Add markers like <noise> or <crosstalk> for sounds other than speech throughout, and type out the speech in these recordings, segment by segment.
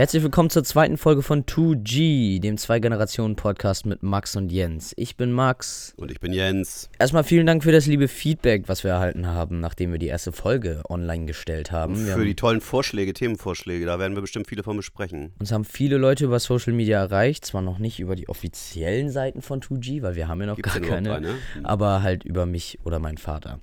Herzlich willkommen zur zweiten Folge von 2G, dem Zwei-Generationen-Podcast mit Max und Jens. Ich bin Max. Und ich bin Jens. Erstmal vielen Dank für das liebe Feedback, was wir erhalten haben, nachdem wir die erste Folge online gestellt haben. Wir Für haben die tollen Vorschläge, Themenvorschläge, da werden wir bestimmt viele von besprechen. uns haben viele Leute über Social Media erreicht, zwar noch nicht über die offiziellen Seiten von 2G, weil wir haben ja noch Gibt's gar keine, eine? aber halt über mich oder meinen Vater.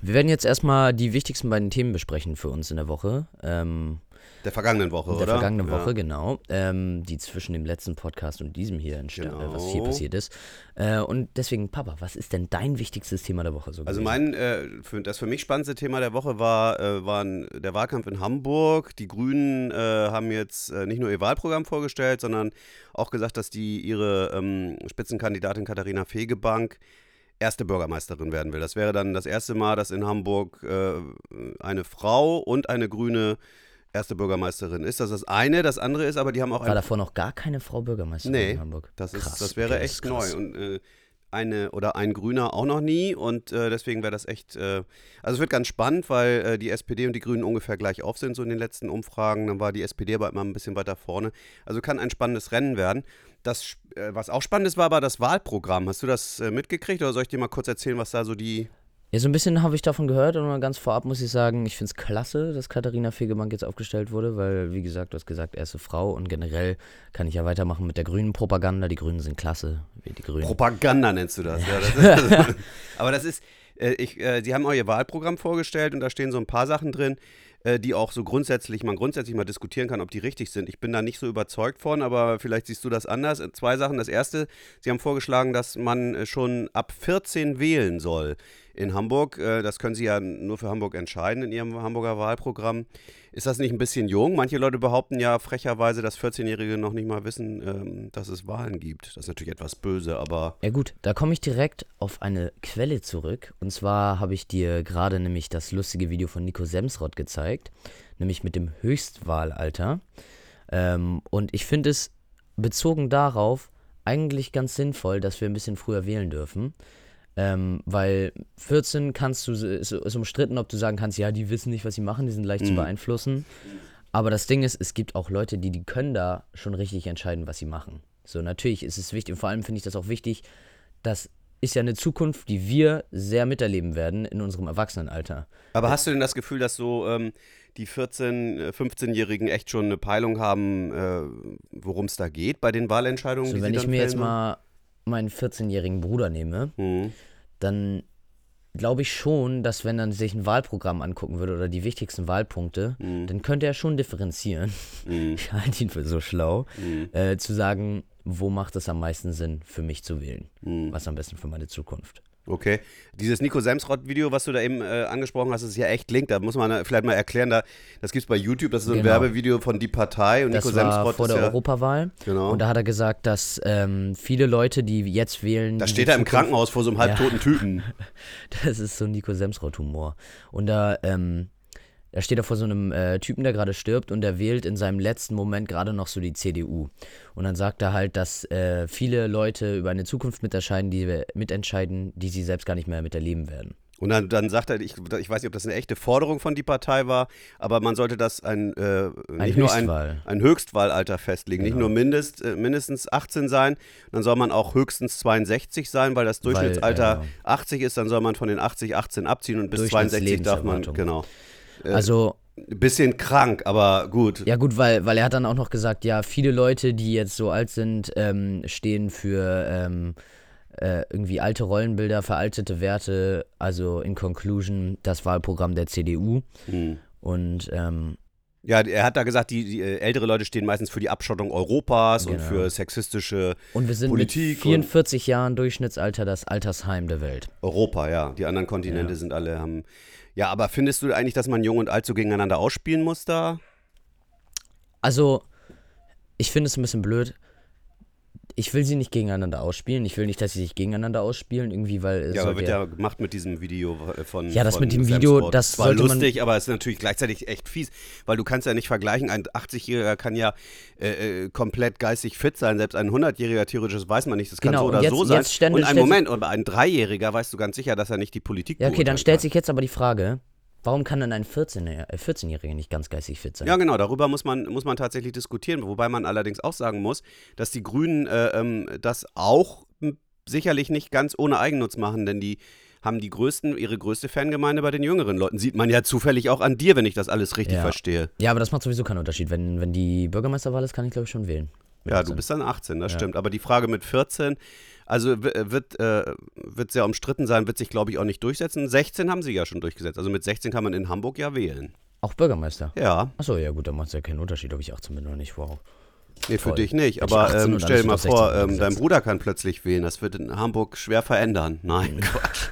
Wir werden jetzt erstmal die wichtigsten beiden Themen besprechen für uns in der Woche. Ähm, Der vergangenen Woche, der oder? vergangenen Ja. Woche, genau. Ähm, die zwischen dem letzten Podcast und diesem hier entstand, äh, was hier Genau. passiert ist. Äh, und deswegen, Papa, was ist denn dein wichtigstes Thema der Woche so Also mein, äh, für, das für mich spannendste Thema der Woche war, äh, waren der Wahlkampf in Hamburg. Die Grünen äh, haben jetzt äh, nicht nur ihr Wahlprogramm vorgestellt, sondern auch gesagt, dass die ihre ähm, Spitzenkandidatin Katharina Fegebank erste Bürgermeisterin werden will. Das wäre dann das erste Mal, dass in Hamburg äh, eine Frau und eine Grüne erste Bürgermeisterin ist. Das ist das eine. Das andere ist aber, die haben auch War davor noch gar keine Frau Bürgermeisterin Nee, in Hamburg? Das, ist, Krass, das wäre echt krass. neu. Und äh, eine oder ein Grüner auch noch nie. Und äh, deswegen wäre das echt. Äh, also es wird ganz spannend, weil äh, die SPD und die Grünen ungefähr gleich auf sind, so in den letzten Umfragen. Dann war die SPD aber immer ein bisschen weiter vorne. Also kann ein spannendes Rennen werden. Das, äh, was auch spannend ist, war aber das Wahlprogramm. Hast du das äh, mitgekriegt oder soll ich dir mal kurz erzählen, was da so die. Ja, so ein bisschen habe ich davon gehört und ganz vorab muss ich sagen, ich finde es klasse, dass Katharina Fegebank jetzt aufgestellt wurde, weil, wie gesagt, du hast gesagt, erste Frau und generell kann ich ja weitermachen mit der grünen Propaganda. Die Grünen sind klasse, wie die Grünen. Propaganda nennst du das. Ja, das <laughs> ist, aber das ist, äh, ich, äh, die haben auch ihr Wahlprogramm vorgestellt und da stehen so ein paar Sachen drin, äh, die auch so grundsätzlich, man grundsätzlich mal diskutieren kann, ob die richtig sind. Ich bin da nicht so überzeugt von, aber vielleicht siehst du das anders. Äh, Zwei Sachen. Das erste, sie haben vorgeschlagen, dass man äh, schon ab 14 wählen soll in Hamburg. Das können sie ja nur für Hamburg entscheiden in ihrem Hamburger Wahlprogramm. Ist das nicht ein bisschen jung? Manche Leute behaupten ja frecherweise, dass 14-Jährige noch nicht mal wissen, ähm, dass es Wahlen gibt. Das ist natürlich etwas böse, aber Ja gut, da komme ich direkt auf eine Quelle zurück. Und zwar habe ich dir gerade nämlich das lustige Video von Nico Semsrott gezeigt, nämlich mit dem Höchstwahlalter. Ähm, und ich finde es bezogen darauf eigentlich ganz sinnvoll, dass wir ein bisschen früher wählen dürfen. Ähm, weil 14 kannst du, ist, ist umstritten, ob du sagen kannst, ja, die wissen nicht, was sie machen, die sind leicht zu beeinflussen. Aber das Ding ist, es gibt auch Leute, die, die können da schon richtig entscheiden, was sie machen. So, natürlich ist es wichtig, und vor allem finde ich das auch wichtig, das ist ja eine Zukunft, die wir sehr miterleben werden in unserem Erwachsenenalter. Aber hast du denn das Gefühl, dass so ähm, die 14-, äh, 15-Jährigen echt schon eine Peilung haben, äh, worum es da geht bei den Wahlentscheidungen? So, die wenn ich mir jetzt mal meinen 14-jährigen Bruder nehme? Mhm. dann glaube ich schon, dass wenn er sich ein Wahlprogramm angucken würde oder die wichtigsten Wahlpunkte, Mhm. dann könnte er schon differenzieren. <laughs> Ich halte ihn für so schlau, Mhm. äh, zu sagen, wo macht es am meisten Sinn für mich zu wählen? Mhm. Was am besten für meine Zukunft? Okay. Dieses Nico Semsrott-Video, was du da eben äh, angesprochen hast, ist ja echt link. Da muss man vielleicht mal erklären, da, das gibt es bei YouTube, das ist so ein Genau. Werbevideo von Die Partei und Das Nico war Semsrott vor der ja, Europawahl. Genau. Und da hat er gesagt, dass ähm, viele Leute, die jetzt wählen. Da steht er im Krankenhaus vor so einem halbtoten Typen. <laughs> Das ist so Nico Semsrott-Humor. Und da, ähm, da steht er vor so einem äh, Typen, der gerade stirbt und der wählt in seinem letzten Moment gerade noch so die CDU. Und dann sagt er halt, dass äh, viele Leute über eine Zukunft mitentscheiden, die, mitentscheiden, die sie selbst gar nicht mehr miterleben werden. Und dann, dann sagt er, ich, ich weiß nicht, ob das eine echte Forderung von die Partei war, aber man sollte das ein, äh, nicht nur ein, Höchstwahl. ein Höchstwahlalter festlegen. Nicht Genau. nur mindest, äh, mindestens 18 sein, dann soll man auch höchstens 62 sein, weil das Durchschnittsalter ja. 80 ist, dann soll man von den 80 18 abziehen und bis 62 darf man, genau. Also, Ein bisschen krank, aber gut. ja gut, weil, weil er hat dann auch noch gesagt, ja, viele Leute, die jetzt so alt sind, ähm, stehen für ähm, äh, irgendwie alte Rollenbilder, veraltete Werte, also in Conclusion das Wahlprogramm der CDU. Hm. Und ähm, Ja, er hat da gesagt, die, die äh, ältere Leute stehen meistens für die Abschottung Europas und Genau. für sexistische Und wir sind Politik mit 44 Jahren Durchschnittsalter das Altersheim der Welt. Europa, ja. Die anderen Kontinente Ja. sind alle haben. Ja, aber findest du eigentlich, dass man Jung und Alt so gegeneinander ausspielen muss da? Also, ich finde es ein bisschen blöd. Ich will sie nicht gegeneinander ausspielen. Ich will nicht, dass sie sich gegeneinander ausspielen, irgendwie, weil es Ja, aber wird ja gemacht mit diesem Video äh, von. Ja, das von mit dem Sam Video, Sport. das war sollte man- lustig, aber es ist natürlich gleichzeitig echt fies, weil du kannst ja nicht vergleichen. Ein 80-Jähriger kann ja äh, äh, komplett geistig fit sein, selbst ein 100-Jähriger theoretisch das weiß man nicht. Das kann Genau, so oder jetzt- so sein. jetzt stände- und ein Moment, aber ein Dreijähriger weißt du ganz sicher, dass er nicht die Politik Ja, okay, dann stellt kann. sich jetzt aber die Frage, Warum kann dann ein 14-Jähriger äh, 14 nicht ganz geistig fit sein? Ja, genau, darüber muss man, muss man tatsächlich diskutieren, wobei man allerdings auch sagen muss, dass die Grünen äh, ähm, das auch m, sicherlich nicht ganz ohne Eigennutz machen, denn die haben die größten, ihre größte Fangemeinde bei den jüngeren Leuten. Sieht man ja zufällig auch an dir, wenn ich das alles richtig Ja. verstehe. Ja, aber das macht sowieso keinen Unterschied. Wenn, wenn die Bürgermeisterwahl ist, kann ich glaube ich schon wählen. Ja, du bist dann 18, das Ja. stimmt. Aber die Frage mit 14, also w- wird, äh, wird sehr umstritten sein, wird sich, glaube ich, auch nicht durchsetzen. 16 haben sie ja schon durchgesetzt. Also mit 16 kann man in Hamburg ja wählen. Auch Bürgermeister. Ja, Achso, ja gut, dann macht es ja keinen Unterschied, ob ich 18 bin oder nicht. Wow. nee, für Voll. dich nicht. Aber 18 ähm, stell dir mal auf 16 vor, ähm, dein. Bruder kann plötzlich wählen. Das wird in Hamburg schwer verändern. <laughs> Nein, Quatsch.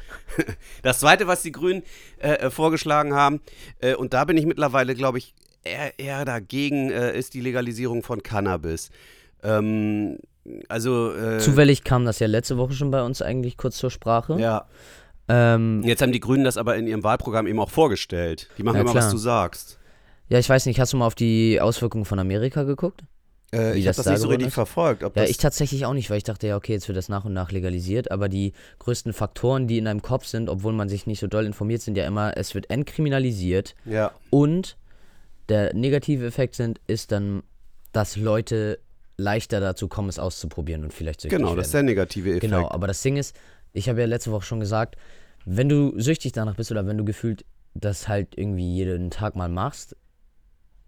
Das Zweite, was die Grünen äh, äh, vorgeschlagen haben, äh, und da bin ich mittlerweile, glaube ich, eher, eher dagegen, äh, ist die Legalisierung von Cannabis. Ähm, also, äh, Zufällig kam das ja letzte Woche schon bei uns eigentlich kurz zur Sprache. ja. Ähm, Jetzt haben die Grünen das aber in ihrem Wahlprogramm eben auch vorgestellt. Die machen Ja, immer, klar. was du sagst. ja, ich weiß nicht, hast du mal auf die Auswirkungen von Amerika geguckt? Äh, ich das habe das da nicht so richtig ist? verfolgt. Ob Ja, das, ich tatsächlich auch nicht, weil ich dachte, ja, okay, jetzt wird das nach und nach legalisiert, aber die größten Faktoren, die in deinem Kopf sind, obwohl man sich nicht so doll informiert, sind ja immer, es wird entkriminalisiert ja, und der negative Effekt sind, ist dann, dass Leute leichter dazu kommen, es auszuprobieren und vielleicht süchtig genau, werden. das ist der negative Effekt. Genau, aber das Ding ist, ich habe ja letzte Woche schon gesagt, wenn du süchtig danach bist oder wenn du gefühlt das halt irgendwie jeden Tag mal machst,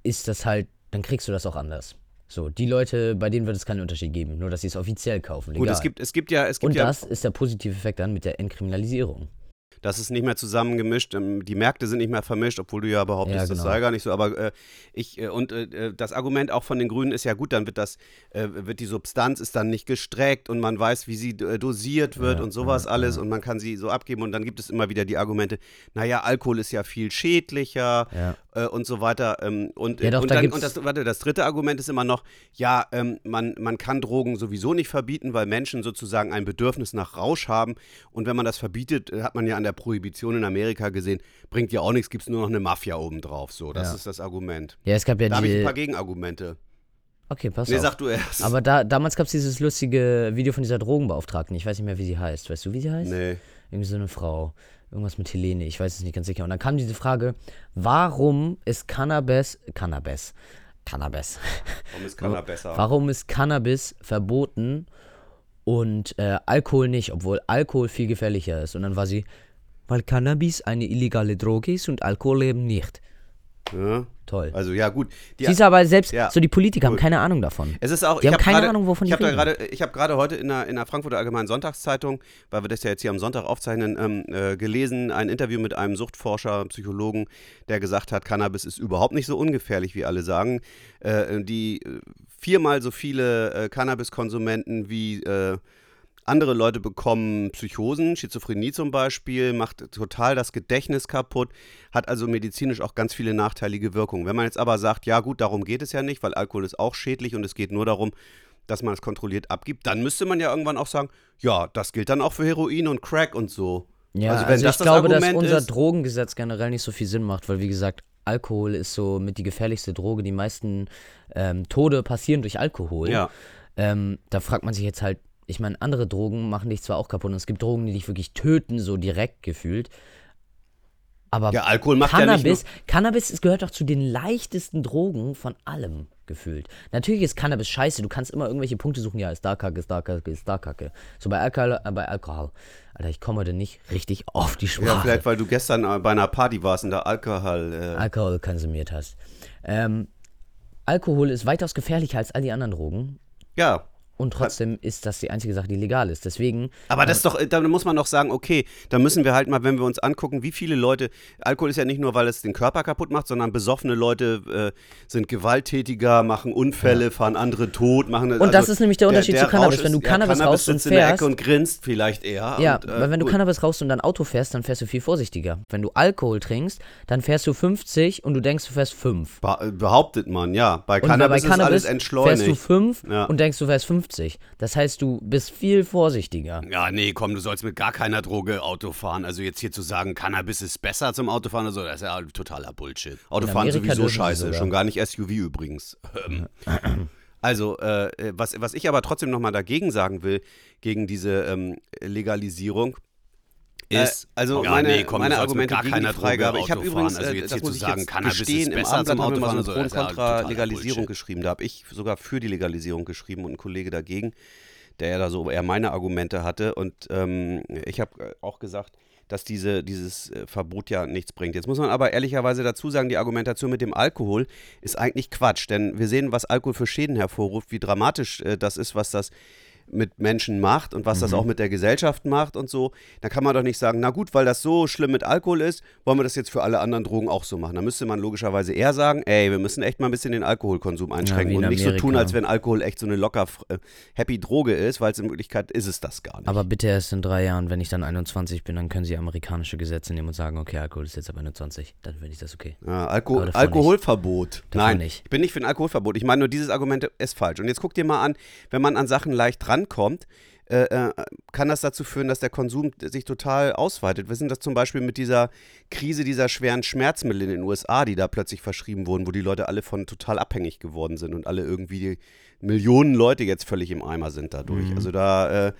ist das halt, dann kriegst du das auch anders. So, die Leute, bei denen wird es keinen Unterschied geben, nur dass sie es offiziell kaufen. Gut, legal. es gibt, es gibt ja, es gibt Und ja, das ist der positive Effekt dann mit der Entkriminalisierung. Das ist nicht mehr zusammengemischt. ähm, Die Märkte sind nicht mehr vermischt, obwohl du ja behauptest, Ja, das genau. sei gar nicht so. Aber äh, ich äh, und äh, das Argument auch von den Grünen ist ja gut, dann wird das, äh, wird die Substanz ist dann nicht gestreckt und man weiß, wie sie äh, dosiert wird Ja, und sowas ja, alles und man kann sie so abgeben und dann gibt es immer wieder die Argumente, naja, Alkohol ist ja viel schädlicher Ja. Äh, und so weiter. Ähm, und, Ja, doch, und, da dann, und das, warte, das dritte Argument ist immer noch, ja, ähm, man, man kann Drogen sowieso nicht verbieten, weil Menschen sozusagen ein Bedürfnis nach Rausch haben. Und wenn man das verbietet, äh, hat man ja an der Prohibition in Amerika gesehen, bringt ja auch nichts, gibt es nur noch eine Mafia obendrauf. So, das Ja. ist das Argument. Ja, es gab ja Da habe ich ein paar Gegenargumente. Okay, pass Nee, auf. sag du erst. Aber da, damals gab es dieses lustige Video von dieser Drogenbeauftragten. Ich weiß nicht mehr, wie sie heißt. Weißt du, wie sie heißt? nee. Irgendwie so eine Frau. Irgendwas mit Helene, ich weiß es nicht ganz sicher. Und dann kam diese Frage, warum ist Cannabis, Cannabis, Cannabis, Warum ist Kanner besser? warum ist Cannabis verboten und äh, Alkohol nicht, obwohl Alkohol viel gefährlicher ist? Und dann war sie, weil Cannabis eine illegale Droge ist und Alkohol eben nicht. Ja? Toll. Also ja, gut. Die, Siehst du aber selbst, Ja. so die Politiker haben Gut. keine Ahnung davon. Es ist auch, Die ich haben hab keine grade, Ahnung, wovon ich die reden. gerade, ich habe gerade heute in der, in der Frankfurter Allgemeinen Sonntagszeitung, weil wir das ja jetzt hier am Sonntag aufzeichnen, ähm, äh, gelesen, ein Interview mit einem Suchtforscher, Psychologen, der gesagt hat, Cannabis ist überhaupt nicht so ungefährlich, wie alle sagen. Äh, die äh, viermal so viele äh, Cannabiskonsumenten wie äh, andere Leute bekommen Psychosen, Schizophrenie zum Beispiel, macht total das Gedächtnis kaputt, hat also medizinisch auch ganz viele nachteilige Wirkungen. Wenn man jetzt aber sagt, ja gut, darum geht es ja nicht, weil Alkohol ist auch schädlich und es geht nur darum, dass man es kontrolliert abgibt, dann müsste man ja irgendwann auch sagen, ja, das gilt dann auch für Heroin und Crack und so. Ja, Also also, wenn ich das das glaube, dass Argument unser ist- Drogengesetz generell nicht so viel Sinn macht, weil wie gesagt, Alkohol ist so mit die gefährlichste Droge. Die meisten ähm, Tode passieren durch Alkohol. Ja. Ähm, da fragt man sich jetzt halt, ich meine, andere Drogen machen dich zwar auch kaputt und es gibt Drogen, die dich wirklich töten, so direkt gefühlt. Aber Ja, Alkohol macht ja nicht Cannabis, Cannabis ist, gehört doch zu den leichtesten Drogen von allem gefühlt. Natürlich ist Cannabis scheiße, du kannst immer irgendwelche Punkte suchen, ja, ist da Kacke, ist da Kacke, ist da Kacke. So bei Alkohol, äh, bei Alkohol. Alter, ich komme heute nicht richtig auf die Sprache. Ja, vielleicht, weil du gestern äh, bei einer Party warst und da Alkohol. Äh, Alkohol konsumiert hast. Ähm, Alkohol ist weitaus gefährlicher als all die anderen Drogen. ja. Und trotzdem ist das die einzige Sache, die legal ist. Deswegen, Aber das ist doch, da muss man doch sagen, okay, da müssen wir halt mal, wenn wir uns angucken, wie viele Leute, Alkohol ist ja nicht nur, weil es den Körper kaputt macht, sondern besoffene Leute äh, sind gewalttätiger, machen Unfälle, fahren andere tot, machen also Und das ist nämlich der Unterschied zu Cannabis. Rausch Wenn du ist- Cannabis ja, rauchst und sitzt in der fährst- Ecke und grinst vielleicht eher. ja, und, äh, weil wenn du. Cannabis rauchst und dann Auto fährst, dann fährst du viel vorsichtiger. Wenn du Alkohol trinkst, dann fährst du 50 und du denkst, du fährst 5. Be- behauptet man, ja. Bei Cannabis, bei Cannabis ist alles fährst du entschleunigt. 5 Ja. und denkst, du fährst 50. Das heißt, du bist viel vorsichtiger. Ja, nee, komm, du sollst mit gar keiner Droge Auto fahren. Also jetzt hier zu sagen, Cannabis ist besser zum Autofahren oder so, das ist ja totaler Bullshit. Autofahren sowieso scheiße, schon gar nicht SUV übrigens. Ähm, <clears throat> Also, äh, was, was ich aber trotzdem nochmal dagegen sagen will, gegen diese ähm, Legalisierung, ist. Äh, also ja, meine, nee, komm, meine Argumente gegen die Freigabe. Ich habe übrigens, also jetzt das muss ich sagen, jetzt Cannabis gestehen, im Abendblatt haben wir mal so einen kontra Legalisierung geschrieben. Da habe ich sogar für die Legalisierung geschrieben und ein Kollege dagegen, der ja da so eher meine Argumente hatte. Und ähm, ich habe auch gesagt, dass diese, dieses äh, Verbot ja nichts bringt. Jetzt muss man aber ehrlicherweise dazu sagen, die Argumentation mit dem Alkohol ist eigentlich Quatsch, denn wir sehen, was Alkohol für Schäden hervorruft, wie dramatisch äh, das ist, was das mit Menschen macht und was mhm. das auch mit der Gesellschaft macht und so, dann kann man doch nicht sagen, na gut, weil das so schlimm mit Alkohol ist, wollen wir das jetzt für alle anderen Drogen auch so machen. Da müsste man logischerweise eher sagen, ey, wir müssen echt mal ein bisschen den Alkoholkonsum einschränken ja, und nicht so tun, als wenn Alkohol echt so eine locker äh, happy Droge ist, weil es in Wirklichkeit ist es das gar nicht. Aber bitte erst in drei Jahren, wenn ich dann 21 bin, dann können sie amerikanische Gesetze nehmen und sagen, okay, Alkohol ist jetzt ab 21, dann finde ich das okay. Ja, Alko Alkoholverbot. Nein, nicht. ich bin nicht für ein Alkoholverbot. Ich meine nur, dieses Argument ist falsch. Und jetzt guck dir mal an, wenn man an Sachen leicht rankommt, äh, äh, kann das dazu führen, dass der Konsum sich total ausweitet. Wir sind das zum Beispiel mit dieser Krise dieser schweren Schmerzmittel in den USA, die da plötzlich verschrieben wurden, wo die Leute alle von total abhängig geworden sind und alle irgendwie Millionen Leute jetzt völlig im Eimer sind dadurch. Mhm. Also da, äh,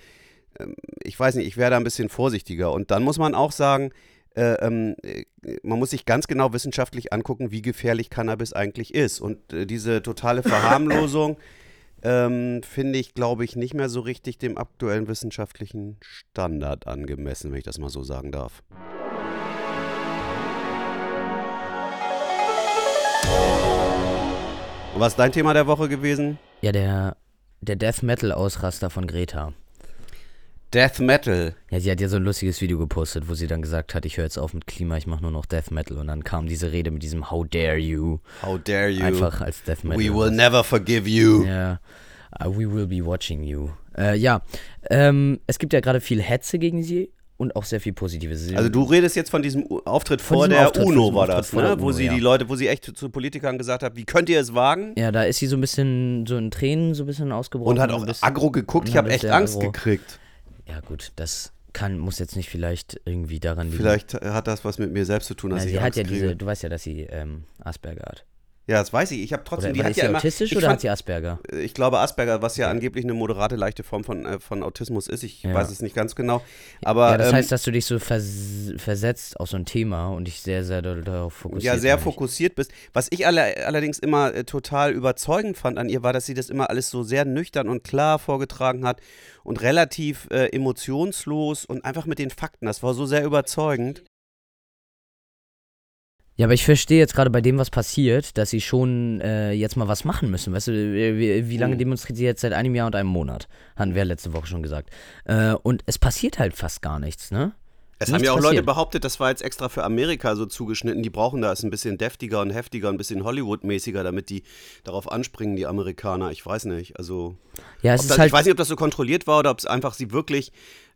ähm, ich weiß nicht, ich wäre da ein bisschen vorsichtiger. Und dann muss man auch sagen, äh, ähm, äh, man muss sich ganz genau wissenschaftlich angucken, wie gefährlich Cannabis eigentlich ist. Und äh, diese totale <laughs> Verharmlosung ähm, finde ich, glaube ich, nicht mehr so richtig dem aktuellen wissenschaftlichen Standard angemessen, wenn ich das mal so sagen darf. Und was ist dein Thema der Woche gewesen? Ja, der, der Death Metal Ausraster von Greta. Death Metal. Ja, sie hat ja so ein lustiges Video gepostet, wo sie dann gesagt hat, ich höre jetzt auf mit Klima, ich mache nur noch Death Metal. Und dann kam diese Rede mit diesem How dare you. How dare you. Einfach als Death Metal. We will never forgive you. Ja. Uh, we will be watching you. Äh, ja, ähm, es gibt ja gerade viel Hetze gegen sie und auch sehr viel Positives. Also du redest jetzt von diesem Auftritt von vor diesem der Auftritt, UNO war das, ne? wo sie ja. die Leute, wo sie echt zu Politikern gesagt hat, wie könnt ihr es wagen? Ja, da ist sie so ein bisschen so in Tränen so ein bisschen ausgebrochen. Und hat auch aggro geguckt, ich habe echt Angst aggro. gekriegt. Ja, gut, das kann, muss jetzt nicht vielleicht irgendwie daran liegen. Vielleicht hat das was mit mir selbst zu tun, dass ja, sie hat Angst ja kriege. diese, du weißt ja, dass sie ähm, Asperger hat. Ja, das weiß ich. Ich habe trotzdem. Oder, die hat ja immer, autistisch oder fand, hat sie Asperger? Ich glaube Asperger, was ja angeblich eine moderate, leichte Form von, äh, von Autismus ist. Ich ja. weiß es nicht ganz genau. Aber, ja, das ähm, heißt, dass du dich so vers versetzt auf so ein Thema und dich sehr, sehr darauf fokussiert Ja, sehr fokussiert bist. Was ich alle, allerdings immer äh, total überzeugend fand an ihr, war, dass sie das immer alles so sehr nüchtern und klar vorgetragen hat und relativ äh, emotionslos und einfach mit den Fakten. Das war so sehr überzeugend. Ja, aber ich verstehe jetzt gerade bei dem, was passiert, dass sie schon äh, jetzt mal was machen müssen. Weißt du, wie, wie lange mhm. demonstriert sie jetzt seit einem Jahr und einem Monat? Hatten wir letzte Woche schon gesagt. Äh, und es passiert halt fast gar nichts, ne? Es nichts haben ja auch passiert. Leute behauptet, das war jetzt extra für Amerika so zugeschnitten. Die brauchen da es ein bisschen deftiger und heftiger, ein bisschen Hollywood-mäßiger, damit die darauf anspringen, die Amerikaner. Ich weiß nicht. Also, ja, es ist das, halt ich weiß nicht, ob das so kontrolliert war oder ob es einfach sie wirklich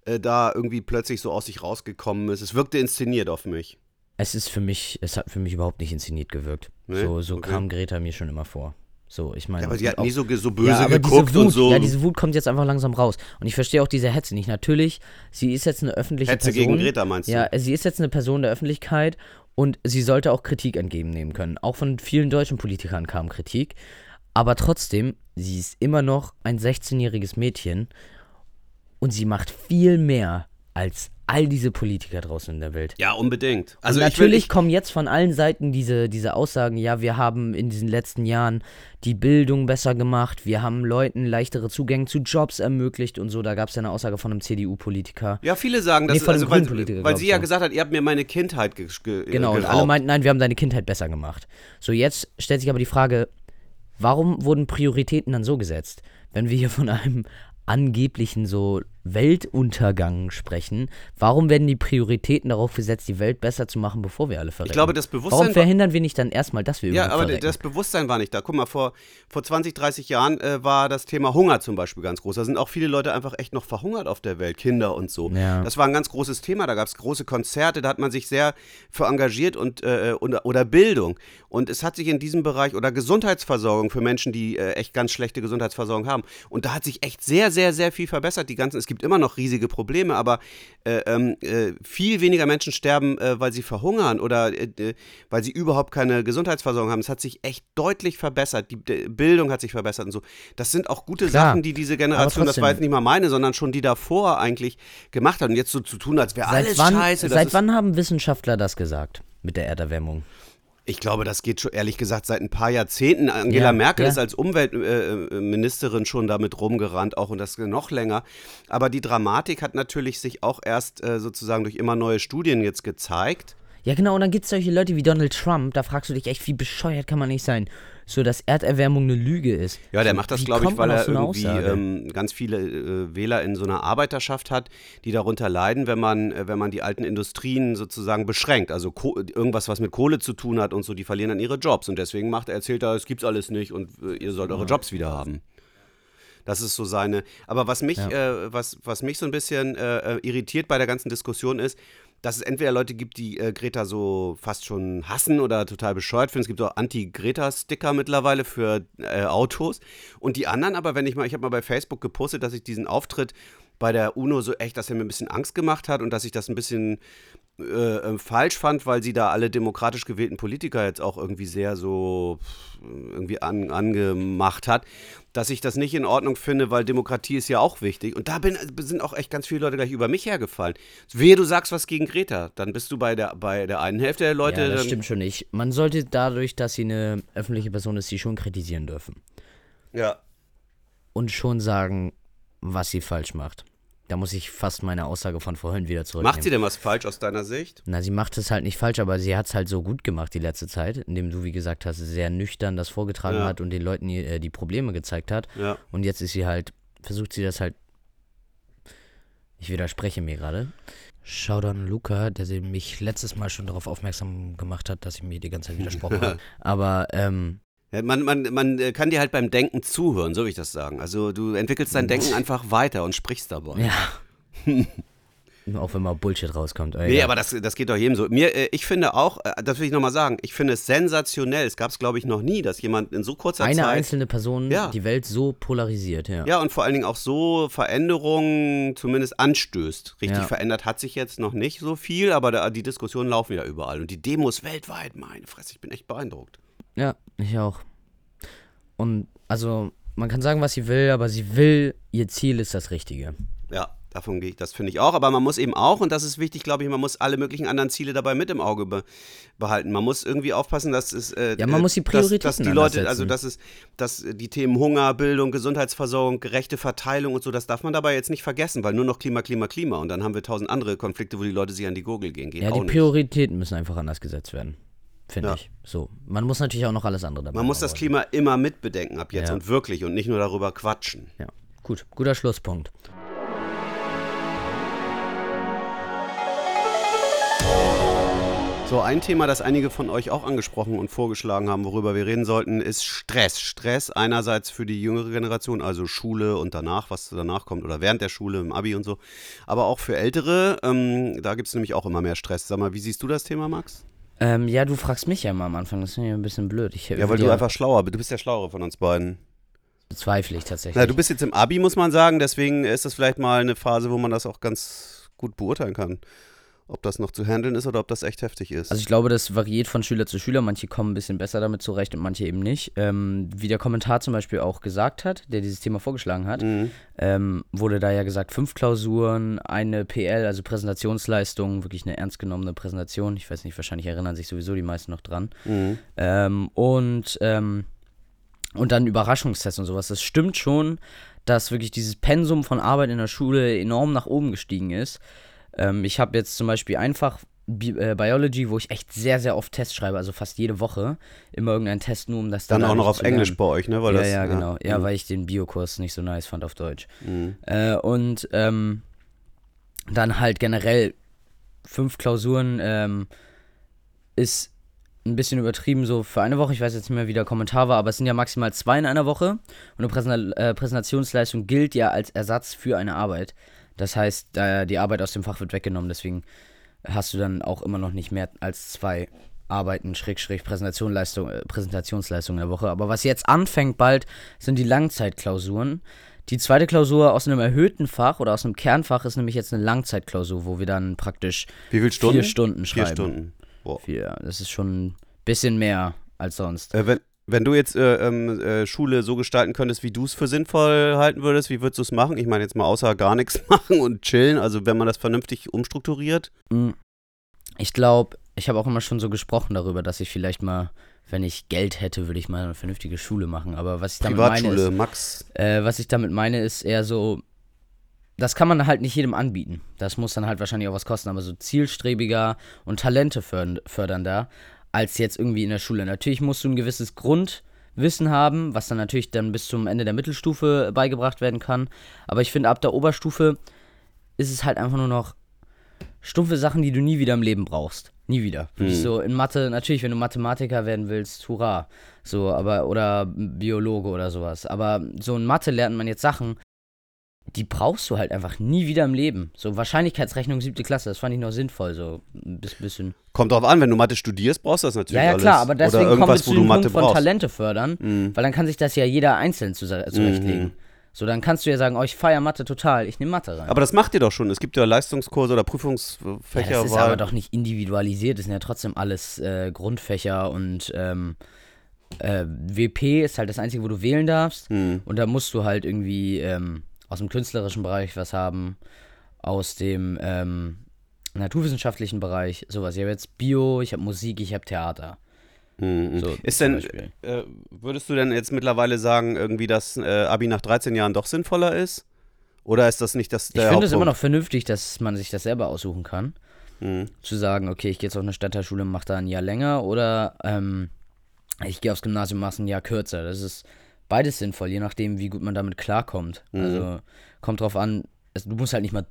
äh, da irgendwie plötzlich so aus sich rausgekommen ist. Es wirkte inszeniert auf mich. Es ist für mich, es hat für mich überhaupt nicht inszeniert gewirkt. Nee? So, so okay. kam Greta mir schon immer vor. So, ich meine. Ja, aber sie hat nie so, so böse ja, geguckt Wut, und so. Ja, diese Wut kommt jetzt einfach langsam raus. Und ich verstehe auch diese Hetze nicht. Natürlich, sie ist jetzt eine öffentliche Hetze Person. gegen Greta meinst du? Ja, sie ist jetzt eine Person der Öffentlichkeit und sie sollte auch Kritik entgegennehmen können. Auch von vielen deutschen Politikern kam Kritik. Aber trotzdem, sie ist immer noch ein 16-jähriges Mädchen und sie macht viel mehr als all diese Politiker draußen in der Welt. Ja, unbedingt. Also natürlich will, kommen jetzt von allen Seiten diese, diese Aussagen, ja, wir haben in diesen letzten Jahren die Bildung besser gemacht, wir haben Leuten leichtere Zugänge zu Jobs ermöglicht und so. Da gab es ja eine Aussage von einem CDU-Politiker. Ja, viele sagen das, nee, also, weil, weil sie ja gesagt hat, ihr habt mir meine Kindheit ge ge Genau, geraubt. und alle meinten, nein, wir haben deine Kindheit besser gemacht. So, jetzt stellt sich aber die Frage, warum wurden Prioritäten dann so gesetzt? Wenn wir hier von einem angeblichen so Weltuntergang sprechen, warum werden die Prioritäten darauf gesetzt, die Welt besser zu machen, bevor wir alle verrecken? Ich glaube, das Bewusstsein. Warum verhindern wir nicht dann erstmal, dass wir Ja, aber verrecken? das Bewusstsein war nicht da. Guck mal, vor, vor 20, 30 Jahren äh, war das Thema Hunger zum Beispiel ganz groß. Da sind auch viele Leute einfach echt noch verhungert auf der Welt, Kinder und so. Ja. Das war ein ganz großes Thema. Da gab es große Konzerte, da hat man sich sehr für engagiert und äh, oder, oder Bildung. Und es hat sich in diesem Bereich oder Gesundheitsversorgung für Menschen, die äh, echt ganz schlechte Gesundheitsversorgung haben. Und da hat sich echt sehr, sehr, sehr viel verbessert. Die ganzen, es gibt gibt immer noch riesige Probleme, aber äh, ähm, äh, viel weniger Menschen sterben, äh, weil sie verhungern oder äh, weil sie überhaupt keine Gesundheitsversorgung haben. Es hat sich echt deutlich verbessert. Die Bildung hat sich verbessert und so. Das sind auch gute Klar, Sachen, die diese Generation, das war jetzt nicht mal meine, sondern schon die davor eigentlich gemacht hat. Und jetzt so zu tun, als wäre alles wann, scheiße. Seit wann haben Wissenschaftler das gesagt mit der Erderwärmung? Ich glaube, das geht schon ehrlich gesagt seit ein paar Jahrzehnten. Angela ja, Merkel ja. ist als Umweltministerin schon damit rumgerannt, auch und das noch länger. Aber die Dramatik hat natürlich sich auch erst äh, sozusagen durch immer neue Studien jetzt gezeigt. Ja, genau, und dann gibt es solche Leute wie Donald Trump, da fragst du dich echt, wie bescheuert kann man nicht sein? So, dass Erderwärmung eine Lüge ist. Ja, der macht das, glaube ich, weil er so irgendwie ähm, ganz viele äh, Wähler in so einer Arbeiterschaft hat, die darunter leiden, wenn man, äh, wenn man die alten Industrien sozusagen beschränkt. Also irgendwas, was mit Kohle zu tun hat und so, die verlieren dann ihre Jobs. Und deswegen macht er, erzählt er, es gibt's alles nicht und äh, ihr sollt eure Jobs wieder haben. Das ist so seine. Aber was mich, ja. äh, was, was mich so ein bisschen äh, äh irritiert bei der ganzen Diskussion ist, dass es entweder Leute gibt, die äh, Greta so fast schon hassen oder total bescheuert finden. Es gibt auch Anti-Greta-Sticker mittlerweile für äh, Autos. Und die anderen aber, wenn ich mal, ich habe mal bei Facebook gepostet, dass ich diesen Auftritt bei der UNO so echt, dass er mir ein bisschen Angst gemacht hat und dass ich das ein bisschen äh, äh, falsch fand, weil sie da alle demokratisch gewählten Politiker jetzt auch irgendwie sehr so irgendwie an, angemacht hat, dass ich das nicht in Ordnung finde, weil Demokratie ist ja auch wichtig. Und da bin, sind auch echt ganz viele Leute gleich über mich hergefallen. Wehe, du sagst was gegen Greta, dann bist du bei der, bei der einen Hälfte der Leute. Ja, das stimmt schon nicht. Man sollte dadurch, dass sie eine öffentliche Person ist, sie schon kritisieren dürfen. Ja. Und schon sagen, was sie falsch macht. Da muss ich fast meine Aussage von vorhin wieder zurücknehmen. Macht sie denn was falsch aus deiner Sicht? Na, sie macht es halt nicht falsch, aber sie hat es halt so gut gemacht die letzte Zeit, indem du, wie gesagt hast, sehr nüchtern das vorgetragen ja. hat und den Leuten die, äh, die Probleme gezeigt hat. Ja. Und jetzt ist sie halt, versucht sie das halt. Ich widerspreche mir gerade. Shoutout an Luca, der mich letztes Mal schon darauf aufmerksam gemacht hat, dass ich mir die ganze Zeit widersprochen <laughs> habe. Aber ähm, ja, man, man, man äh, kann dir halt beim Denken zuhören, so will ich das sagen. Also du entwickelst dein Denken einfach weiter und sprichst dabei. Ja. <laughs> auch wenn mal Bullshit rauskommt. Ey, nee, aber das, das geht doch jedem so. Mir, äh, ich finde auch, äh, das will ich nochmal sagen, ich finde es sensationell. Es gab es, glaube ich, noch nie, dass jemand in so kurzer Eine Zeit. Eine einzelne Person ja. die Welt so polarisiert, ja. Ja, und vor allen Dingen auch so Veränderungen zumindest anstößt. Richtig ja. verändert hat sich jetzt noch nicht so viel, aber da, die Diskussionen laufen ja überall. Und die Demos weltweit, meine Fresse, ich bin echt beeindruckt. Ja, ich auch. Und also, man kann sagen, was sie will, aber sie will, ihr Ziel ist das Richtige. Ja, davon gehe ich, das finde ich auch. Aber man muss eben auch, und das ist wichtig, glaube ich, man muss alle möglichen anderen Ziele dabei mit im Auge be behalten. Man muss irgendwie aufpassen, dass es. Äh, ja, man muss die Prioritäten dass, dass die Leute, also dass es, dass die Themen Hunger, Bildung, Gesundheitsversorgung, gerechte Verteilung und so, das darf man dabei jetzt nicht vergessen, weil nur noch Klima, Klima, Klima. Und dann haben wir tausend andere Konflikte, wo die Leute sich an die Gurgel gehen. Geht ja, die. Prioritäten müssen einfach anders gesetzt werden finde ja. ich. So, man muss natürlich auch noch alles andere dabei. Man muss das Klima immer mitbedenken ab jetzt ja. und wirklich und nicht nur darüber quatschen. Ja, gut, guter Schlusspunkt. So, ein Thema, das einige von euch auch angesprochen und vorgeschlagen haben, worüber wir reden sollten, ist Stress. Stress einerseits für die jüngere Generation, also Schule und danach, was danach kommt oder während der Schule, im Abi und so, aber auch für Ältere. Ähm, da gibt es nämlich auch immer mehr Stress. Sag mal, wie siehst du das Thema, Max? Ähm, ja, du fragst mich ja mal am Anfang, das ist mir ein bisschen blöd. Ich, ja, weil du einfach schlauer bist. Du bist der Schlauere von uns beiden. Bezweifle ich tatsächlich. Na, du bist jetzt im Abi, muss man sagen, deswegen ist das vielleicht mal eine Phase, wo man das auch ganz gut beurteilen kann ob das noch zu handeln ist oder ob das echt heftig ist. Also ich glaube, das variiert von Schüler zu Schüler. Manche kommen ein bisschen besser damit zurecht und manche eben nicht. Ähm, wie der Kommentar zum Beispiel auch gesagt hat, der dieses Thema vorgeschlagen hat, mhm. ähm, wurde da ja gesagt, fünf Klausuren, eine PL, also Präsentationsleistung, wirklich eine ernst genommene Präsentation. Ich weiß nicht, wahrscheinlich erinnern sich sowieso die meisten noch dran. Mhm. Ähm, und, ähm, und dann Überraschungstests und sowas. Das stimmt schon, dass wirklich dieses Pensum von Arbeit in der Schule enorm nach oben gestiegen ist. Ähm, ich habe jetzt zum Beispiel einfach Bi äh, Biology, wo ich echt sehr, sehr oft Tests schreibe, also fast jede Woche. Immer irgendein Test, nur um das dann. Dann auch noch auf Englisch bei euch, ne? Weil ja, das, ja, genau. Ja, ja mhm. weil ich den Biokurs nicht so nice fand auf Deutsch. Mhm. Äh, und ähm, dann halt generell fünf Klausuren ähm, ist ein bisschen übertrieben so für eine Woche. Ich weiß jetzt nicht mehr, wie der Kommentar war, aber es sind ja maximal zwei in einer Woche. Und eine äh, Präsentationsleistung gilt ja als Ersatz für eine Arbeit. Das heißt, die Arbeit aus dem Fach wird weggenommen, deswegen hast du dann auch immer noch nicht mehr als zwei Arbeiten, Schrägstrich, Präsentationsleistung, äh, Präsentationsleistung in der Woche. Aber was jetzt anfängt bald, sind die Langzeitklausuren. Die zweite Klausur aus einem erhöhten Fach oder aus einem Kernfach ist nämlich jetzt eine Langzeitklausur, wo wir dann praktisch Wie viele Stunden? vier Stunden schreiben. Vier Stunden. Wow. Vier. Das ist schon ein bisschen mehr als sonst. Äh, wenn, wenn du jetzt äh, ähm, äh, Schule so gestalten könntest, wie du es für sinnvoll halten würdest, wie würdest du es machen? Ich meine jetzt mal außer gar nichts <laughs> machen und chillen, also wenn man das vernünftig umstrukturiert. Mm. Ich glaube, ich habe auch immer schon so gesprochen darüber, dass ich vielleicht mal, wenn ich Geld hätte, würde ich mal eine vernünftige Schule machen. Aber was ich damit meine ist, Max. äh, was ich damit meine, ist eher so, das kann man halt nicht jedem anbieten. Das muss dann halt wahrscheinlich auch was kosten, aber so zielstrebiger und Talente fördern, fördernder als jetzt irgendwie in der Schule. Natürlich musst du ein gewisses Grundwissen haben, was dann natürlich dann bis zum Ende der Mittelstufe beigebracht werden kann. Aber ich finde, ab der Oberstufe ist es halt einfach nur noch stumpfe Sachen, die du nie wieder im Leben brauchst. Nie wieder. Hm. So in Mathe, natürlich, wenn du Mathematiker werden willst, hurra. So, aber, oder Biologe oder sowas. Aber so in Mathe lernt man jetzt Sachen, die brauchst du halt einfach nie wieder im Leben. So Wahrscheinlichkeitsrechnung siebte Klasse, das fand ich noch sinnvoll, so ein bis- bisschen. Kommt drauf an, wenn du Mathe studierst, brauchst du das natürlich Ja, ja, alles. klar, aber deswegen Oder kommen wir irgendwas, zu dem Mathe Punkt von brauchst. Talente fördern, Mhm. weil dann kann sich das ja jeder einzeln zurechtlegen. Mhm. So, dann kannst du ja sagen, oh, ich feiere Mathe total, ich nehme Mathe rein. Aber das macht ihr doch schon. Es gibt ja Leistungskurse oder ja, Prüfungsfächer. das ist aber doch nicht individualisiert, das sind ja trotzdem alles äh, Grundfächer und ähm, äh, WP ist halt das Einzige, wo du wählen darfst. Hm. Und da musst du halt irgendwie ähm, aus dem künstlerischen Bereich was haben, aus dem ähm, naturwissenschaftlichen Bereich, sowas. Ich habe jetzt Bio, ich habe Musik, ich habe Theater. Mhm. So, Ist denn, äh, würdest du denn jetzt mittlerweile sagen, irgendwie, dass äh, Abi nach 13 Jahren doch sinnvoller ist? Oder ist das nicht das Ich der finde es immer noch vernünftig, dass man sich das selber aussuchen kann. Mhm. Zu sagen, okay, ich gehe jetzt auf eine Stadtteilschule und mache da ein Jahr länger oder ähm, ich gehe aufs Gymnasium und mache ein Jahr kürzer. Das ist beides sinnvoll, je nachdem, wie gut man damit klarkommt. Mhm. Also kommt drauf an, es, du musst halt nicht mal.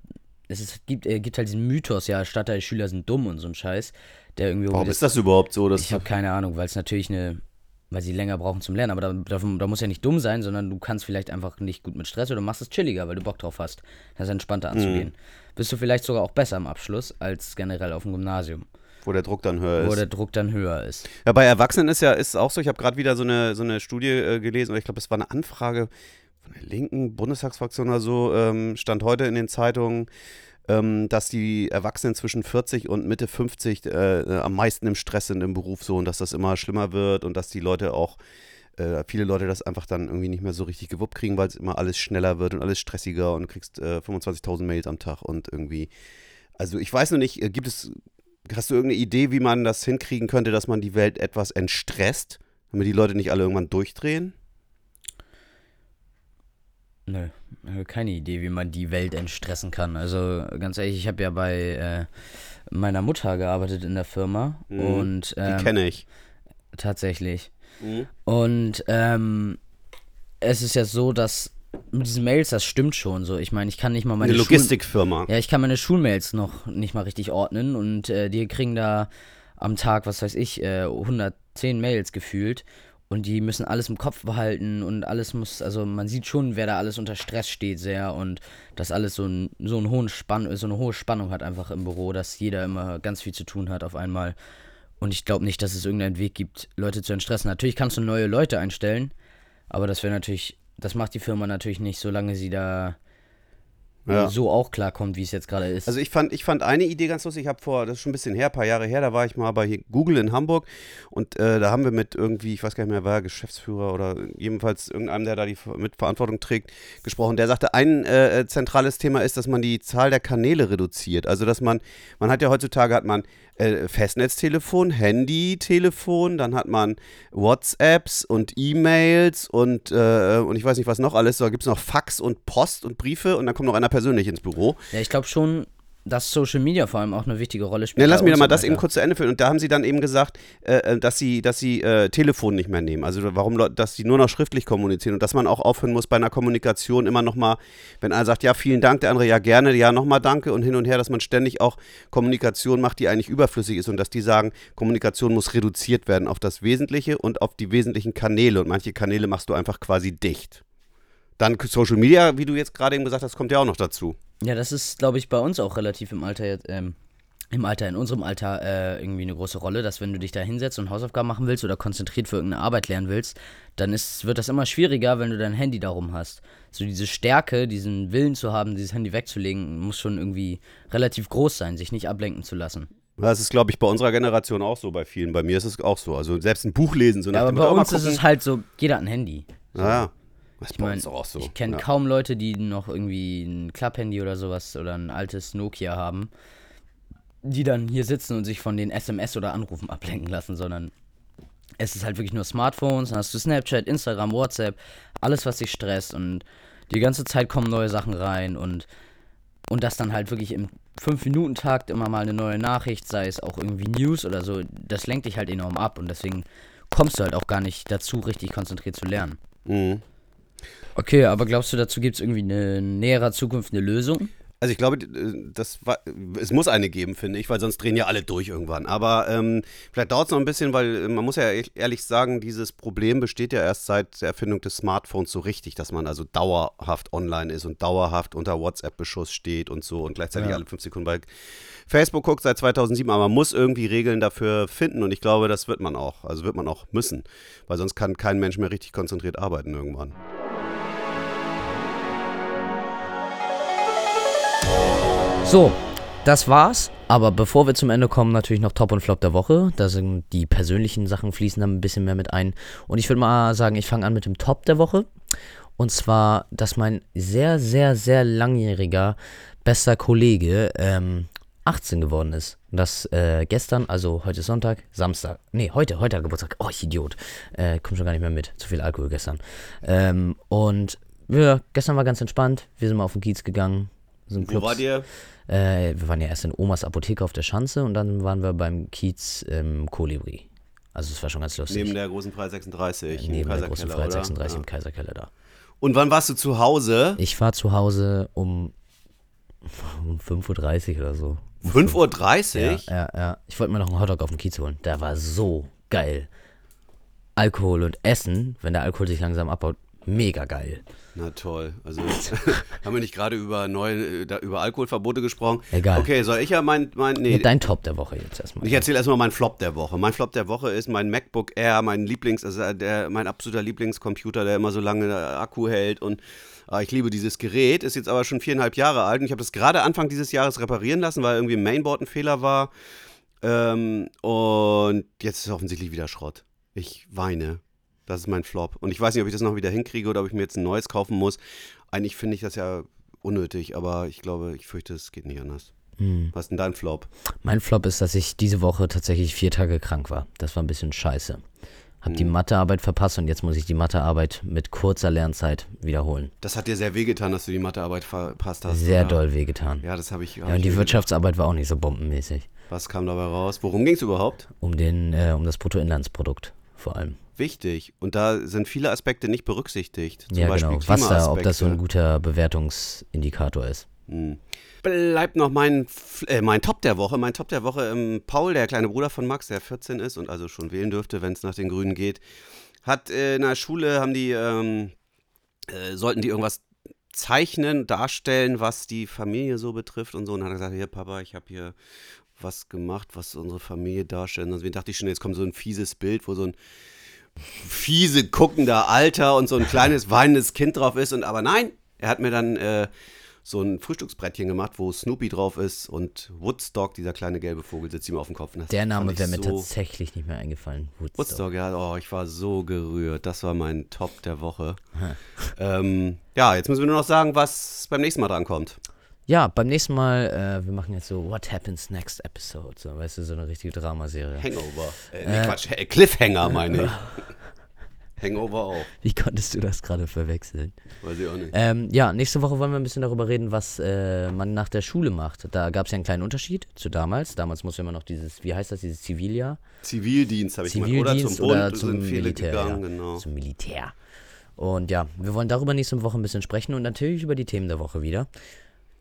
Es ist, gibt, äh, gibt halt diesen Mythos, ja, Stadtteilschüler sind dumm und so ein Scheiß, der irgendwie. Warum das- ist das überhaupt so? Ich habe keine Ahnung, weil es natürlich eine, weil sie länger brauchen zum Lernen, aber da, da, da muss ja nicht dumm sein, sondern du kannst vielleicht einfach nicht gut mit Stress oder machst es chilliger, weil du Bock drauf hast, das entspannter anzugehen. Bist du vielleicht sogar auch besser im Abschluss als generell auf dem Gymnasium, wo der Druck dann höher wo ist. der Druck dann höher ist. Ja, bei Erwachsenen ist ja ist auch so, ich habe gerade wieder so eine, so eine Studie äh, gelesen, oder ich glaube, es war eine Anfrage von der linken Bundestagsfraktion oder so, ähm, stand heute in den Zeitungen, ähm, dass die Erwachsenen zwischen 40 und Mitte 50 äh, äh, am meisten im Stress sind im Beruf so und dass das immer schlimmer wird und dass die Leute auch, äh, viele Leute das einfach dann irgendwie nicht mehr so richtig gewuppt kriegen, weil es immer alles schneller wird und alles stressiger und du kriegst äh, 25.000 Mails am Tag und irgendwie, also ich weiß noch nicht, äh, gibt es Hast du irgendeine Idee, wie man das hinkriegen könnte, dass man die Welt etwas entstresst, damit die Leute nicht alle irgendwann durchdrehen? Nö, keine Idee, wie man die Welt entstressen kann. Also ganz ehrlich, ich habe ja bei äh, meiner Mutter gearbeitet in der Firma Mhm. und Die ähm, kenne ich. tatsächlich. Und ähm, es ist ja so, dass mit diesen Mails, das stimmt schon so. Ich meine, ich kann nicht mal meine Eine Schul- Logistikfirma. Ja, ich kann meine Schulmails noch nicht mal richtig ordnen und äh, die kriegen da am Tag, was weiß ich, äh, 110 Mails gefühlt und die müssen alles im Kopf behalten und alles muss, also man sieht schon, wer da alles unter Stress steht sehr und dass alles so, ein, so, einen hohen Spann, so eine hohe Spannung hat einfach im Büro, dass jeder immer ganz viel zu tun hat auf einmal. Und ich glaube nicht, dass es irgendeinen Weg gibt, Leute zu entstressen. Natürlich kannst du neue Leute einstellen, aber das wäre natürlich, das macht die Firma natürlich nicht, solange sie da Ja. so auch klarkommt, wie es jetzt gerade ist. Also ich fand, ich fand eine Idee ganz lustig. Ich habe vor, das ist schon ein bisschen her, ein paar Jahre her, da war ich mal bei Google in Hamburg und äh, da haben wir mit irgendwie, ich weiß gar nicht mehr, war er Geschäftsführer oder jedenfalls irgendeinem, der da die Ver- Mitverantwortung trägt, gesprochen. Der sagte, ein äh, äh, zentrales Thema ist, dass man die Zahl der Kanäle reduziert. Also dass man, man hat ja heutzutage hat man äh, Festnetztelefon, Handy-Telefon, dann hat man WhatsApps und E-Mails und, äh, und ich weiß nicht was noch alles. Da gibt es noch Fax und Post und Briefe und dann kommt noch einer persönlich ins Büro. Ja, ich glaube schon, dass Social Media vor allem auch eine wichtige Rolle spielt. Ja, lass mich uns doch mal und das eben kurz zu Ende führen. Und da haben sie dann eben gesagt, äh, äh, dass sie, dass sie äh, Telefon nicht mehr nehmen. Also warum, dass sie nur noch schriftlich kommunizieren und dass man auch aufhören muss bei einer Kommunikation immer nochmal, wenn einer sagt, ja, vielen Dank, der andere ja gerne, ja, nochmal danke und hin und her, dass man ständig auch Kommunikation macht, die eigentlich überflüssig ist und dass die sagen, Kommunikation muss reduziert werden auf das Wesentliche und auf die wesentlichen Kanäle. Und manche Kanäle machst du einfach quasi dicht. Dann Social Media, wie du jetzt gerade eben gesagt hast, kommt ja auch noch dazu. Ja, das ist, glaube ich, bei uns auch relativ im Alter jetzt, ähm, im Alter, in unserem Alter äh, irgendwie eine große Rolle, dass wenn du dich da hinsetzt und Hausaufgaben machen willst oder konzentriert für irgendeine Arbeit lernen willst, dann ist, wird das immer schwieriger, wenn du dein Handy darum hast. So diese Stärke, diesen Willen zu haben, dieses Handy wegzulegen, muss schon irgendwie relativ groß sein, sich nicht ablenken zu lassen. Das ist, glaube ich, bei unserer Generation auch so, bei vielen. Bei mir ist es auch so. Also selbst ein Buch lesen, so nach Ja, aber bei uns ist es halt so, jeder hat ein Handy. Naja, das Ich meine, auch so. ich kenne ja. kaum Leute, die noch irgendwie ein Klapphandy oder sowas oder ein altes Nokia haben, die dann hier sitzen und sich von den SMS oder Anrufen ablenken lassen, sondern es ist halt wirklich nur Smartphones, dann hast du Snapchat, Instagram, WhatsApp, alles, was dich stresst und die ganze Zeit kommen neue Sachen rein und, und das dann halt wirklich im 5-Minuten-Takt immer mal eine neue Nachricht, sei es auch irgendwie News oder so, das lenkt dich halt enorm ab und deswegen kommst du halt auch gar nicht dazu, richtig konzentriert zu lernen. Mhm. Okay, aber glaubst du, dazu gibt es irgendwie eine in näherer Zukunft eine Lösung? Also ich glaube, äh, das war, es muss eine geben, finde ich, weil sonst drehen ja alle durch irgendwann. Aber ähm, vielleicht dauert es noch ein bisschen, weil äh, man muss ja ehrlich sagen, dieses Problem besteht ja erst seit der Erfindung des Smartphones so richtig, dass man also dauerhaft online ist und dauerhaft unter WhatsApp-Beschuss steht und so und gleichzeitig Ja. alle fünf Sekunden bei Facebook guckt seit 2007. Aber man muss irgendwie Regeln dafür finden und ich glaube, das wird man auch. Also wird man auch müssen, weil sonst kann kein Mensch mehr richtig konzentriert arbeiten irgendwann. So, das war's. Aber bevor wir zum Ende kommen, natürlich noch Top und Flop der Woche. Da sind die persönlichen Sachen fließen dann ein bisschen mehr mit ein. Und ich würde mal sagen, ich fange an mit dem Top der Woche. Und zwar, dass mein sehr, sehr, sehr langjähriger bester Kollege ähm, 18 geworden ist. Das äh, gestern, also heute ist Sonntag, Samstag. Nee, heute, heute Geburtstag. Oh, ich Idiot. Äh, komm schon gar nicht mehr mit. Zu viel Alkohol gestern. Ähm, und ja, gestern war ganz entspannt. Wir sind mal auf den Kiez gegangen. Sind Wo Clubs. war dir? Äh, wir waren ja erst in Omas Apotheke auf der Schanze und dann waren wir beim Kiez im Kolibri. Also es war schon ganz lustig. Neben der großen Preis 36 im Neben der großen Freiheit oder? 36 Ja. im Kaiserkeller da. Und wann warst du zu Hause? Ich war zu Hause um, um 5.30 Uhr oder so. 5.30 Ja, Uhr? ja, ja. Ich wollte mir noch einen Hotdog auf dem Kiez holen. Der war so geil. Alkohol und Essen, wenn der Alkohol sich langsam abbaut, mega geil. Na toll. Also <laughs> haben wir nicht gerade über neue, äh, über Alkoholverbote gesprochen? Egal. Okay, soll ich ja mein, mein nee. Dein Top der Woche jetzt erstmal. Ich erzähle erstmal meinen Flop der Woche. Mein Flop der Woche ist mein MacBook Air, mein Lieblings, also der, mein absoluter Lieblingscomputer, der immer so lange Akku hält und ich liebe dieses Gerät, ist jetzt aber schon viereinhalb Jahre alt und ich habe das gerade Anfang dieses Jahres reparieren lassen, weil irgendwie im Mainboard ein Fehler war. Ähm, und jetzt ist es offensichtlich wieder Schrott. Ich weine. Das ist mein Flop. Und ich weiß nicht, ob ich das noch wieder hinkriege oder ob ich mir jetzt ein neues kaufen muss. Eigentlich finde ich das ja unnötig, aber ich glaube, ich fürchte, es geht nicht anders. Hm. Was ist denn dein Flop? Mein Flop ist, dass ich diese Woche tatsächlich vier Tage krank war. Das war ein bisschen scheiße. Hab die Hm. Mathearbeit verpasst und jetzt muss ich die Mathearbeit mit kurzer Lernzeit wiederholen. Das hat dir sehr wehgetan, dass du die Mathearbeit verpasst hast. Sehr oder? doll wehgetan. Ja, das habe ich. hab Ja, und die Wirtschaftsarbeit war auch nicht so bombenmäßig. Was kam dabei raus? Worum ging es überhaupt? Um den, äh, um das Bruttoinlandsprodukt vor allem. Wichtig. Und da sind viele Aspekte nicht berücksichtigt. Zum ja, Beispiel genau. Was da, ob das so ein guter Bewertungsindikator ist. Hm. Bleibt noch mein, äh, mein Top der Woche. Mein Top der Woche, ähm, Paul, der kleine Bruder von Max, der 14 ist und also schon wählen dürfte, wenn es nach den Grünen geht, hat äh, in der Schule, haben die, ähm, äh, sollten die irgendwas zeichnen, darstellen, was die Familie so betrifft und so. Und dann hat er gesagt, hier Papa, ich habe hier was gemacht, was unsere Familie darstellt. Und deswegen dachte ich schon, jetzt kommt so ein fieses Bild, wo so ein fiese guckender Alter und so ein kleines weinendes Kind drauf ist. Und aber nein, er hat mir dann äh, so ein Frühstücksbrettchen gemacht, wo Snoopy drauf ist und Woodstock, dieser kleine gelbe Vogel, sitzt ihm auf dem Kopf. Und das Der Name wäre mir so, tatsächlich nicht mehr eingefallen. Woodstock. Woodstock, ja, oh, ich war so gerührt. Das war mein Top der Woche. ähm, ja, jetzt müssen wir nur noch sagen, was beim nächsten Mal drankommt. Ja, beim nächsten Mal, äh, wir machen jetzt so What Happens Next Episode, so, weißt du, so eine richtige Dramaserie. Hangover. Äh, nee, Quatsch, äh, Cliffhanger <laughs> meine ich. <laughs> Hangover auch. Wie konntest du das gerade verwechseln? Weiß ich auch nicht. Ähm, ja, nächste Woche wollen wir ein bisschen darüber reden, was äh, man nach der Schule macht. Da gab es ja einen kleinen Unterschied zu damals. Damals musste man noch dieses, wie heißt das, dieses Ziviljahr? Zivildienst habe ich gemacht. Oder zum Zivildienst Bund, oder zum Militär. gegangen, ja. genau. Zum Militär. Und ja, wir wollen darüber nächste Woche ein bisschen sprechen und natürlich über die Themen der Woche wieder.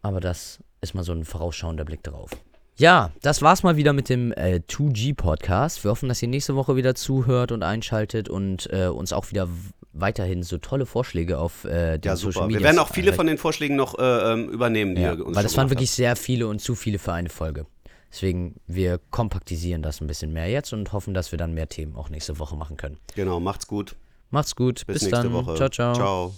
Aber das ist mal so ein vorausschauender Blick darauf. Ja, das war's mal wieder mit dem äh, 2G-Podcast. Wir hoffen, dass ihr nächste Woche wieder zuhört und einschaltet und äh, uns auch wieder weiterhin so tolle Vorschläge auf äh, den Ja, Social. Media Wir werden auch viele von den Vorschlägen noch äh, ähm, übernehmen, die ja, ihr uns weil das waren wirklich sehr viele und zu viele für eine Folge. Deswegen, wir kompaktisieren das ein bisschen mehr jetzt und hoffen, dass wir dann mehr Themen auch nächste Woche machen können. Genau, macht's gut. Macht's gut. Bis, Bis, nächste dann. Woche. Ciao, ciao. Ciao.